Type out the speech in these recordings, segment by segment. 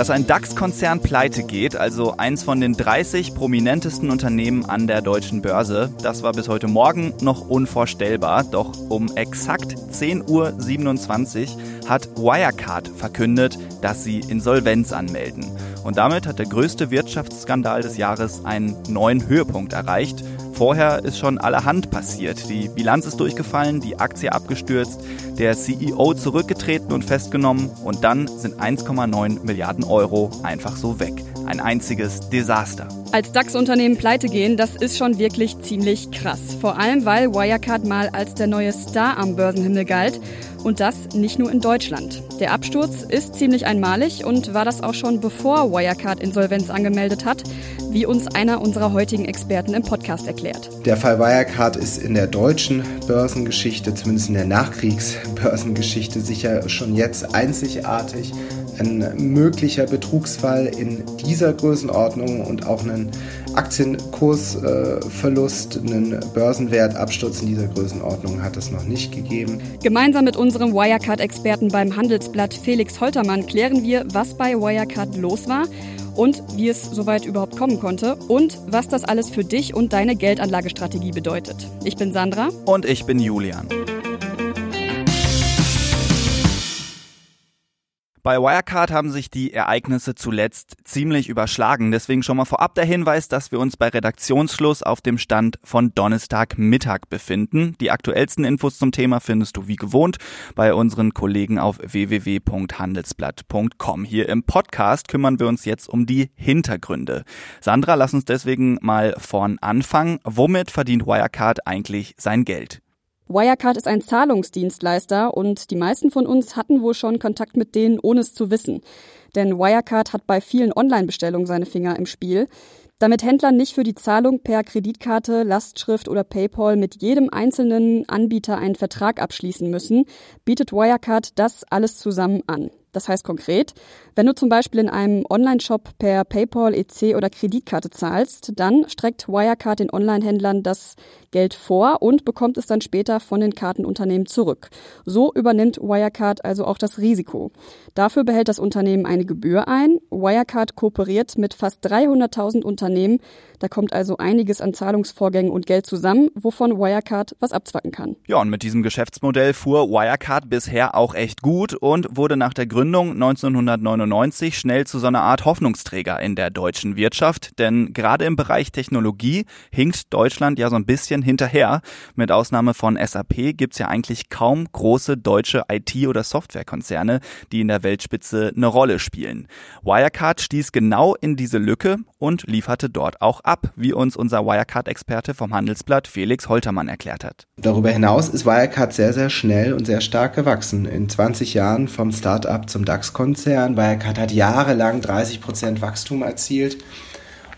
Dass ein DAX-Konzern pleite geht, also eins von den 30 prominentesten Unternehmen an der deutschen Börse, das war bis heute Morgen noch unvorstellbar. Doch um exakt 10.27 Uhr hat Wirecard verkündet, dass sie Insolvenz anmelden. Und damit hat der größte Wirtschaftsskandal des Jahres einen neuen Höhepunkt erreicht. Vorher ist schon allerhand passiert. Die Bilanz ist durchgefallen, die Aktie abgestürzt, der CEO zurückgetreten und festgenommen und dann sind 1,9 Milliarden Euro einfach so weg. Ein einziges Desaster. Als DAX-Unternehmen pleite gehen, das ist schon wirklich ziemlich krass. Vor allem, weil Wirecard mal als der neue Star am Börsenhimmel galt und das nicht nur in Deutschland. Der Absturz ist ziemlich einmalig und war das auch schon bevor Wirecard Insolvenz angemeldet hat, wie uns einer unserer heutigen Experten im Podcast erklärt. Der Fall Wirecard ist in der deutschen Börsengeschichte, zumindest in der Nachkriegsbörsengeschichte, sicher schon jetzt einzigartig. Ein möglicher Betrugsfall in dieser Größenordnung und auch ein Aktienkursverlust, einen Börsenwertabsturz in dieser Größenordnung hat es noch nicht gegeben. Gemeinsam mit unserem Wirecard-Experten beim Handelsblatt Felix Holtermann klären wir, was bei Wirecard los war und wie es soweit überhaupt kommen konnte und was das alles für dich und deine Geldanlagestrategie bedeutet. Ich bin Sandra. Und ich bin Julian. Bei Wirecard haben sich die Ereignisse zuletzt ziemlich überschlagen. Deswegen schon mal vorab der Hinweis, dass wir uns bei Redaktionsschluss auf dem Stand von Donnerstagmittag befinden. Die aktuellsten Infos zum Thema findest du wie gewohnt bei unseren Kollegen auf www.handelsblatt.com. Hier im Podcast kümmern wir uns jetzt um die Hintergründe. Sandra, lass uns deswegen mal vorn anfangen. Womit verdient Wirecard eigentlich sein Geld? Wirecard ist ein Zahlungsdienstleister und die meisten von uns hatten wohl schon Kontakt mit denen, ohne es zu wissen. Denn Wirecard hat bei vielen Online-Bestellungen seine Finger im Spiel. Damit Händler nicht für die Zahlung per Kreditkarte, Lastschrift oder PayPal mit jedem einzelnen Anbieter einen Vertrag abschließen müssen, bietet Wirecard das alles zusammen an. Das heißt konkret, wenn du zum Beispiel in einem Online-Shop per PayPal, EC oder Kreditkarte zahlst, dann streckt Wirecard den Online-Händlern das Geld vor und bekommt es dann später von den Kartenunternehmen zurück. So übernimmt Wirecard also auch das Risiko. Dafür behält das Unternehmen eine Gebühr ein. Wirecard kooperiert mit fast 300.000 Unternehmen. Da kommt also einiges an Zahlungsvorgängen und Geld zusammen, wovon Wirecard was abzwacken kann. Ja, und mit diesem Geschäftsmodell fuhr Wirecard bisher auch echt gut und wurde nach der Gründung 1999 schnell zu so einer Art Hoffnungsträger in der deutschen Wirtschaft, denn gerade im Bereich Technologie hinkt Deutschland ja so ein bisschen hinterher. Mit Ausnahme von SAP gibt's ja eigentlich kaum große deutsche IT- oder Softwarekonzerne, die in der Weltspitze eine Rolle spielen. Wirecard stieß genau in diese Lücke und lieferte dort auch ab, wie uns unser Wirecard-Experte vom Handelsblatt Felix Holtermann erklärt hat. Darüber hinaus ist Wirecard sehr, sehr schnell und sehr stark gewachsen. In 20 Jahren vom Start-up zum DAX-Konzern. Wirecard hat jahrelang 30 Prozent Wachstum erzielt.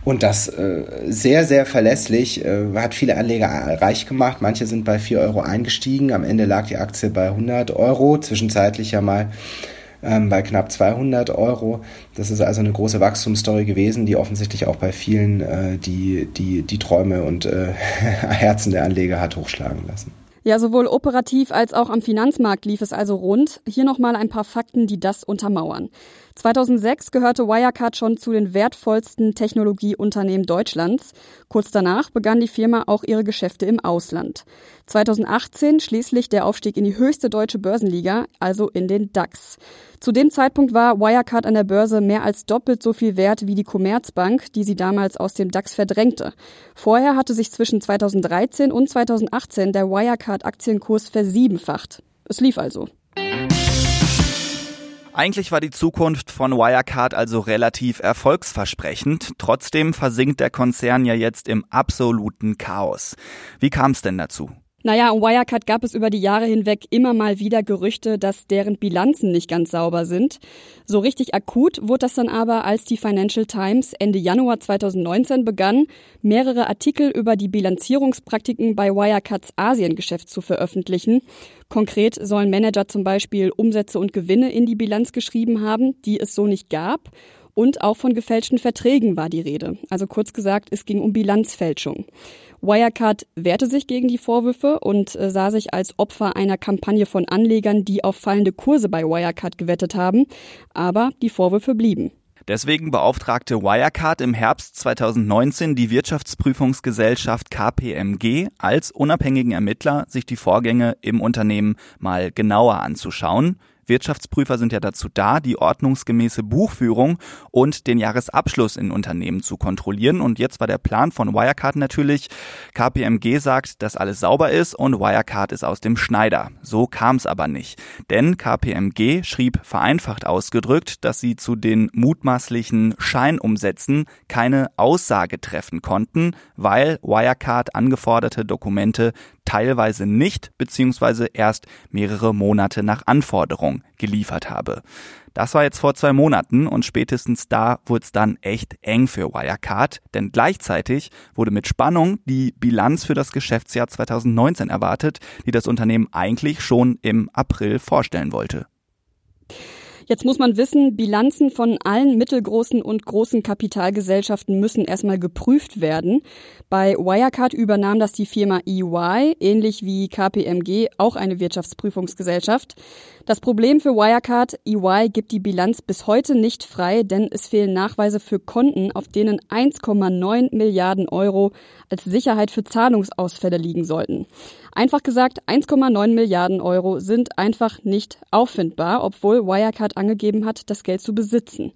Und das äh, sehr, sehr verlässlich, äh, hat viele Anleger reich gemacht. Manche sind bei 4 Euro eingestiegen. Am Ende lag die Aktie bei 100 Euro, zwischenzeitlich ja mal ähm, bei knapp 200 Euro. Das ist also eine große Wachstumsstory gewesen, die offensichtlich auch bei vielen äh, die, die, die Träume und äh, Herzen der Anleger hat hochschlagen lassen. Ja, sowohl operativ als auch am Finanzmarkt lief es also rund. Hier nochmal ein paar Fakten, die das untermauern. 2006 gehörte Wirecard schon zu den wertvollsten Technologieunternehmen Deutschlands. Kurz danach begann die Firma auch ihre Geschäfte im Ausland. 2018 schließlich der Aufstieg in die höchste deutsche Börsenliga, also in den DAX. Zu dem Zeitpunkt war Wirecard an der Börse mehr als doppelt so viel wert wie die Commerzbank, die sie damals aus dem DAX verdrängte. Vorher hatte sich zwischen 2013 und 2018 der Wirecard-Aktienkurs versiebenfacht. Es lief also. Eigentlich war die Zukunft von Wirecard also relativ erfolgsversprechend. Trotzdem versinkt der Konzern ja jetzt im absoluten Chaos. Wie kam es denn dazu? Naja, um Wirecard gab es über die Jahre hinweg immer mal wieder Gerüchte, dass deren Bilanzen nicht ganz sauber sind. So richtig akut wurde das dann aber, als die Financial Times Ende Januar 2019 begann, mehrere Artikel über die Bilanzierungspraktiken bei Wirecards Asiengeschäft zu veröffentlichen. Konkret sollen Manager zum Beispiel Umsätze und Gewinne in die Bilanz geschrieben haben, die es so nicht gab. Und auch von gefälschten Verträgen war die Rede. Also kurz gesagt, es ging um Bilanzfälschung. Wirecard wehrte sich gegen die Vorwürfe und äh, sah sich als Opfer einer Kampagne von Anlegern, die auf fallende Kurse bei Wirecard gewettet haben. Aber die Vorwürfe blieben. Deswegen beauftragte Wirecard im Herbst 2019 die Wirtschaftsprüfungsgesellschaft KPMG als unabhängigen Ermittler, sich die Vorgänge im Unternehmen mal genauer anzuschauen. Wirtschaftsprüfer sind ja dazu da, die ordnungsgemäße Buchführung und den Jahresabschluss in Unternehmen zu kontrollieren. Und jetzt war der Plan von Wirecard natürlich, KPMG sagt, dass alles sauber ist und Wirecard ist aus dem Schneider. So kam es aber nicht. Denn KPMG schrieb vereinfacht ausgedrückt, dass sie zu den mutmaßlichen Scheinumsätzen keine Aussage treffen konnten, weil Wirecard angeforderte Dokumente teilweise nicht bzw. erst mehrere Monate nach Anforderung geliefert habe. Das war jetzt vor zwei Monaten und spätestens da wurde es dann echt eng für Wirecard, denn gleichzeitig wurde mit Spannung die Bilanz für das Geschäftsjahr 2019 erwartet, die das Unternehmen eigentlich schon im April vorstellen wollte. Jetzt muss man wissen, Bilanzen von allen mittelgroßen und großen Kapitalgesellschaften müssen erstmal geprüft werden. Bei Wirecard übernahm das die Firma EY, ähnlich wie KPMG, auch eine Wirtschaftsprüfungsgesellschaft. Das Problem für Wirecard, EY gibt die Bilanz bis heute nicht frei, denn es fehlen Nachweise für Konten, auf denen 1,9 Milliarden Euro als Sicherheit für Zahlungsausfälle liegen sollten. Einfach gesagt, 1,9 Milliarden Euro sind einfach nicht auffindbar, obwohl Wirecard angegeben hat, das Geld zu besitzen.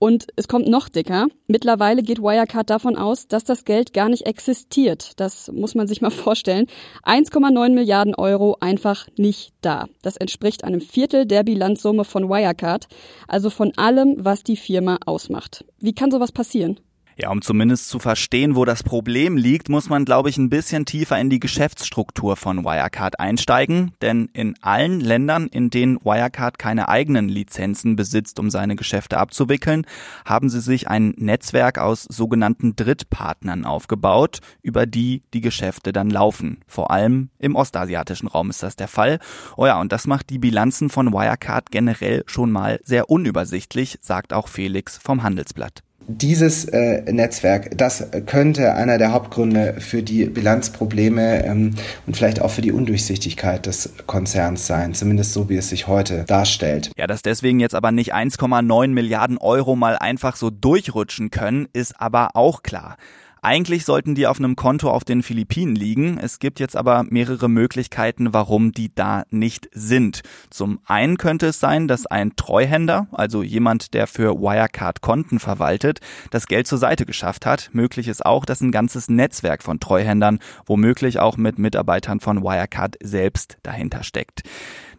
Und es kommt noch dicker. Mittlerweile geht Wirecard davon aus, dass das Geld gar nicht existiert. Das muss man sich mal vorstellen. 1,9 Milliarden Euro einfach nicht da. Das entspricht einem Viertel der Bilanzsumme von Wirecard, also von allem, was die Firma ausmacht. Wie kann sowas passieren? Ja, um zumindest zu verstehen, wo das Problem liegt, muss man, glaube ich, ein bisschen tiefer in die Geschäftsstruktur von Wirecard einsteigen. Denn in allen Ländern, in denen Wirecard keine eigenen Lizenzen besitzt, um seine Geschäfte abzuwickeln, haben sie sich ein Netzwerk aus sogenannten Drittpartnern aufgebaut, über die die Geschäfte dann laufen. Vor allem im ostasiatischen Raum ist das der Fall. Oh ja, und das macht die Bilanzen von Wirecard generell schon mal sehr unübersichtlich, sagt auch Felix vom Handelsblatt dieses äh, Netzwerk, das könnte einer der Hauptgründe für die Bilanzprobleme ähm, und vielleicht auch für die Undurchsichtigkeit des Konzerns sein, zumindest so wie es sich heute darstellt. Ja, dass deswegen jetzt aber nicht 1,9 Milliarden Euro mal einfach so durchrutschen können, ist aber auch klar. Eigentlich sollten die auf einem Konto auf den Philippinen liegen. Es gibt jetzt aber mehrere Möglichkeiten, warum die da nicht sind. Zum einen könnte es sein, dass ein Treuhänder, also jemand, der für Wirecard Konten verwaltet, das Geld zur Seite geschafft hat. Möglich ist auch, dass ein ganzes Netzwerk von Treuhändern, womöglich auch mit Mitarbeitern von Wirecard selbst dahinter steckt.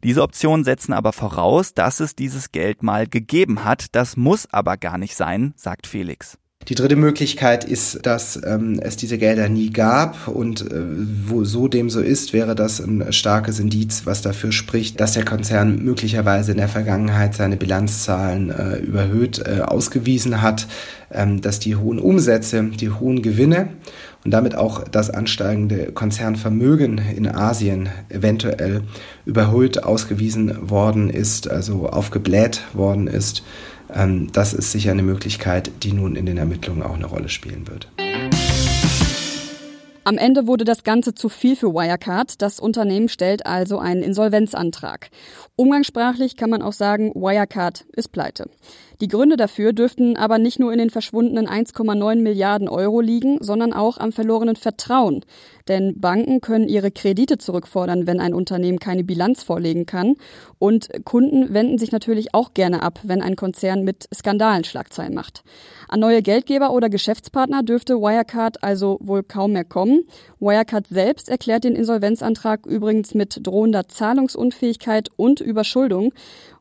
Diese Optionen setzen aber voraus, dass es dieses Geld mal gegeben hat. Das muss aber gar nicht sein, sagt Felix. Die dritte Möglichkeit ist, dass ähm, es diese Gelder nie gab und äh, wo so dem so ist, wäre das ein starkes Indiz, was dafür spricht, dass der Konzern möglicherweise in der Vergangenheit seine Bilanzzahlen äh, überhöht äh, ausgewiesen hat, ähm, dass die hohen Umsätze, die hohen Gewinne und damit auch das ansteigende Konzernvermögen in Asien eventuell überhöht ausgewiesen worden ist, also aufgebläht worden ist das ist sicher eine Möglichkeit, die nun in den Ermittlungen auch eine Rolle spielen wird. Am Ende wurde das Ganze zu viel für Wirecard. Das Unternehmen stellt also einen Insolvenzantrag. Umgangssprachlich kann man auch sagen, Wirecard ist pleite. Die Gründe dafür dürften aber nicht nur in den verschwundenen 1,9 Milliarden Euro liegen, sondern auch am verlorenen Vertrauen. Denn Banken können ihre Kredite zurückfordern, wenn ein Unternehmen keine Bilanz vorlegen kann. Und Kunden wenden sich natürlich auch gerne ab, wenn ein Konzern mit Skandalen Schlagzeilen macht. An neue Geldgeber oder Geschäftspartner dürfte Wirecard also wohl kaum mehr kommen. Wirecard selbst erklärt den Insolvenzantrag übrigens mit drohender Zahlungsunfähigkeit und Überschuldung.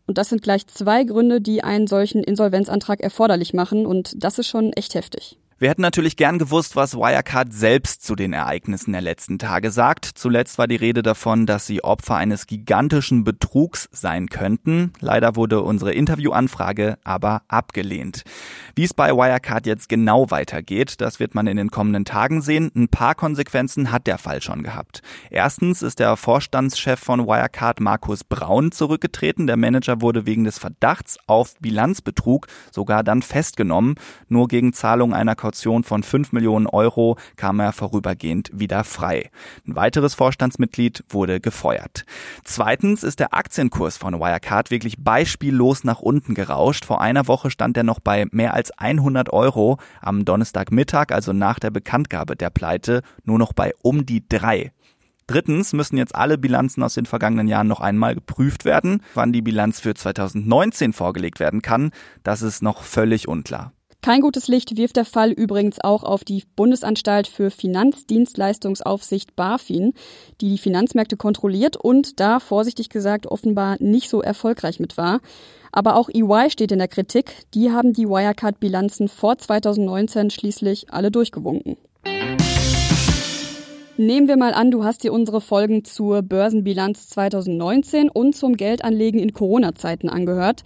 Und das sind gleich zwei Gründe, die einen solchen Insolvenzantrag erforderlich machen. Und das ist schon echt heftig. Wir hätten natürlich gern gewusst, was Wirecard selbst zu den Ereignissen der letzten Tage sagt. Zuletzt war die Rede davon, dass sie Opfer eines gigantischen Betrugs sein könnten. Leider wurde unsere Interviewanfrage aber abgelehnt. Wie es bei Wirecard jetzt genau weitergeht, das wird man in den kommenden Tagen sehen. Ein paar Konsequenzen hat der Fall schon gehabt. Erstens ist der Vorstandschef von Wirecard Markus Braun zurückgetreten. Der Manager wurde wegen des Verdachts auf Bilanzbetrug sogar dann festgenommen. Nur gegen Zahlung einer Kaution von 5 Millionen Euro kam er vorübergehend wieder frei. Ein weiteres Vorstandsmitglied wurde gefeuert. Zweitens ist der Aktienkurs von Wirecard wirklich beispiellos nach unten gerauscht. Vor einer Woche stand er noch bei mehr als 100 Euro. Am Donnerstagmittag, also nach der Bekanntgabe der Pleite, nur noch bei um die drei. Drittens müssen jetzt alle Bilanzen aus den vergangenen Jahren noch einmal geprüft werden. Wann die Bilanz für 2019 vorgelegt werden kann, das ist noch völlig unklar. Kein gutes Licht wirft der Fall übrigens auch auf die Bundesanstalt für Finanzdienstleistungsaufsicht BaFin, die die Finanzmärkte kontrolliert und da vorsichtig gesagt offenbar nicht so erfolgreich mit war. Aber auch EY steht in der Kritik. Die haben die Wirecard-Bilanzen vor 2019 schließlich alle durchgewunken. Nehmen wir mal an, du hast dir unsere Folgen zur Börsenbilanz 2019 und zum Geldanlegen in Corona-Zeiten angehört.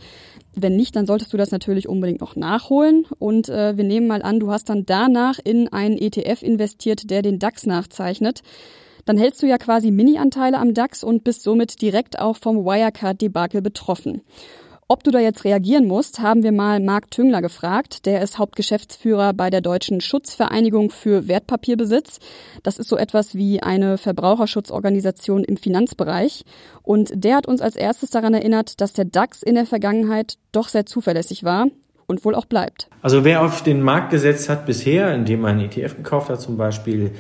Wenn nicht, dann solltest du das natürlich unbedingt noch nachholen. Und äh, wir nehmen mal an, du hast dann danach in einen ETF investiert, der den DAX nachzeichnet. Dann hältst du ja quasi Mini-Anteile am DAX und bist somit direkt auch vom Wirecard-Debakel betroffen. Ob du da jetzt reagieren musst, haben wir mal Marc Tüngler gefragt. Der ist Hauptgeschäftsführer bei der Deutschen Schutzvereinigung für Wertpapierbesitz. Das ist so etwas wie eine Verbraucherschutzorganisation im Finanzbereich. Und der hat uns als erstes daran erinnert, dass der DAX in der Vergangenheit doch sehr zuverlässig war und wohl auch bleibt. Also wer auf den Markt gesetzt hat bisher, indem man ETF gekauft hat zum Beispiel,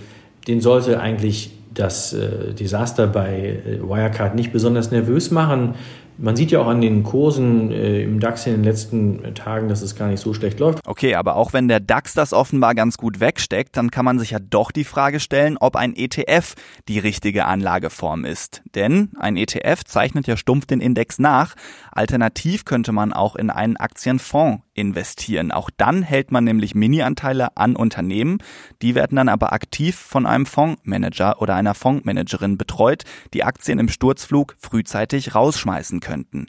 den sollte eigentlich das äh, Desaster bei äh, Wirecard nicht besonders nervös machen. Man sieht ja auch an den Kursen äh, im DAX in den letzten Tagen, dass es gar nicht so schlecht läuft. Okay, aber auch wenn der DAX das offenbar ganz gut wegsteckt, dann kann man sich ja doch die Frage stellen, ob ein ETF die richtige Anlageform ist. Denn ein ETF zeichnet ja stumpf den Index nach. Alternativ könnte man auch in einen Aktienfonds investieren. Auch dann hält man nämlich Mini-Anteile an Unternehmen. Die werden dann aber aktiv von einem Fondsmanager oder einer Fondsmanagerin betreut, die Aktien im Sturzflug frühzeitig rausschmeißen könnten.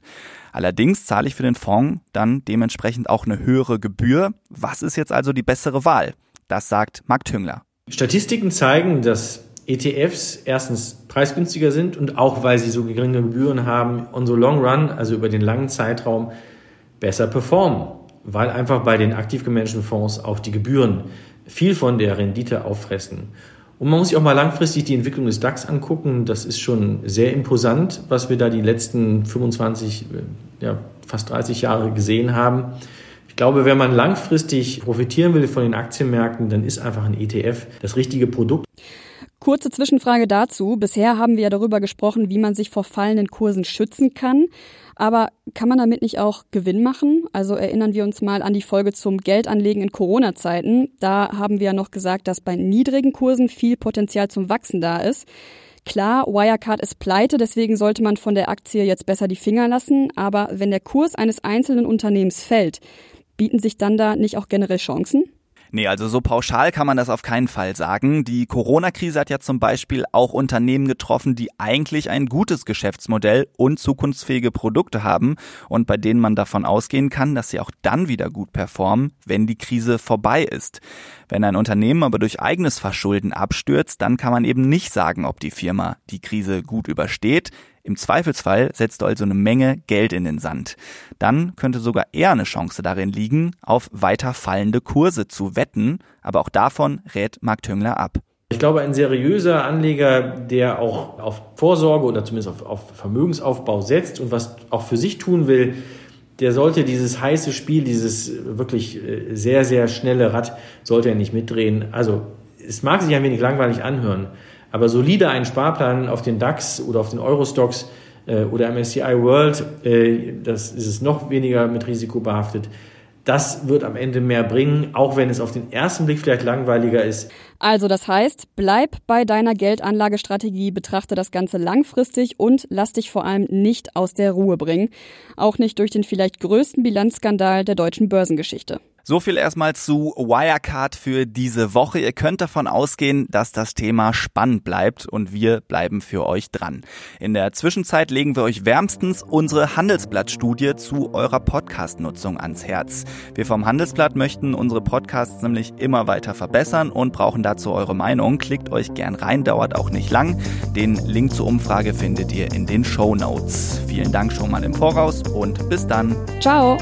Allerdings zahle ich für den Fonds dann dementsprechend auch eine höhere Gebühr. Was ist jetzt also die bessere Wahl? Das sagt Marc Tüngler. Statistiken zeigen, dass ETFs erstens preisgünstiger sind und auch weil sie so geringe Gebühren haben, on the long run, also über den langen Zeitraum, besser performen weil einfach bei den aktiv gemanagten Fonds auch die Gebühren viel von der Rendite auffressen. Und man muss sich auch mal langfristig die Entwicklung des DAX angucken. Das ist schon sehr imposant, was wir da die letzten 25, ja, fast 30 Jahre gesehen haben. Ich glaube, wenn man langfristig profitieren will von den Aktienmärkten, dann ist einfach ein ETF das richtige Produkt. Kurze Zwischenfrage dazu. Bisher haben wir ja darüber gesprochen, wie man sich vor fallenden Kursen schützen kann. Aber kann man damit nicht auch Gewinn machen? Also erinnern wir uns mal an die Folge zum Geldanlegen in Corona-Zeiten. Da haben wir ja noch gesagt, dass bei niedrigen Kursen viel Potenzial zum Wachsen da ist. Klar, Wirecard ist pleite, deswegen sollte man von der Aktie jetzt besser die Finger lassen. Aber wenn der Kurs eines einzelnen Unternehmens fällt, bieten sich dann da nicht auch generell Chancen? Nee, also so pauschal kann man das auf keinen Fall sagen. Die Corona-Krise hat ja zum Beispiel auch Unternehmen getroffen, die eigentlich ein gutes Geschäftsmodell und zukunftsfähige Produkte haben und bei denen man davon ausgehen kann, dass sie auch dann wieder gut performen, wenn die Krise vorbei ist. Wenn ein Unternehmen aber durch eigenes Verschulden abstürzt, dann kann man eben nicht sagen, ob die Firma die Krise gut übersteht. Im Zweifelsfall setzt du also eine Menge Geld in den Sand. Dann könnte sogar eher eine Chance darin liegen, auf weiter fallende Kurse zu wetten, aber auch davon rät Mark Tüngler ab. Ich glaube, ein seriöser Anleger, der auch auf Vorsorge oder zumindest auf, auf Vermögensaufbau setzt und was auch für sich tun will, der sollte dieses heiße Spiel, dieses wirklich äh, sehr, sehr schnelle Rad, sollte er nicht mitdrehen. Also es mag sich ein wenig langweilig anhören, aber solide einen Sparplan auf den DAX oder auf den Eurostocks äh, oder MSCI World, äh, das ist es noch weniger mit Risiko behaftet. Das wird am Ende mehr bringen, auch wenn es auf den ersten Blick vielleicht langweiliger ist. Also das heißt, bleib bei deiner Geldanlagestrategie, betrachte das Ganze langfristig und lass dich vor allem nicht aus der Ruhe bringen. Auch nicht durch den vielleicht größten Bilanzskandal der deutschen Börsengeschichte. So viel erstmal zu Wirecard für diese Woche. Ihr könnt davon ausgehen, dass das Thema spannend bleibt und wir bleiben für euch dran. In der Zwischenzeit legen wir euch wärmstens unsere Handelsblatt-Studie zu eurer Podcast-Nutzung ans Herz. Wir vom Handelsblatt möchten unsere Podcasts nämlich immer weiter verbessern und brauchen dazu eure Meinung. Klickt euch gern rein, dauert auch nicht lang. Den Link zur Umfrage findet ihr in den Show Notes. Vielen Dank schon mal im Voraus und bis dann. Ciao.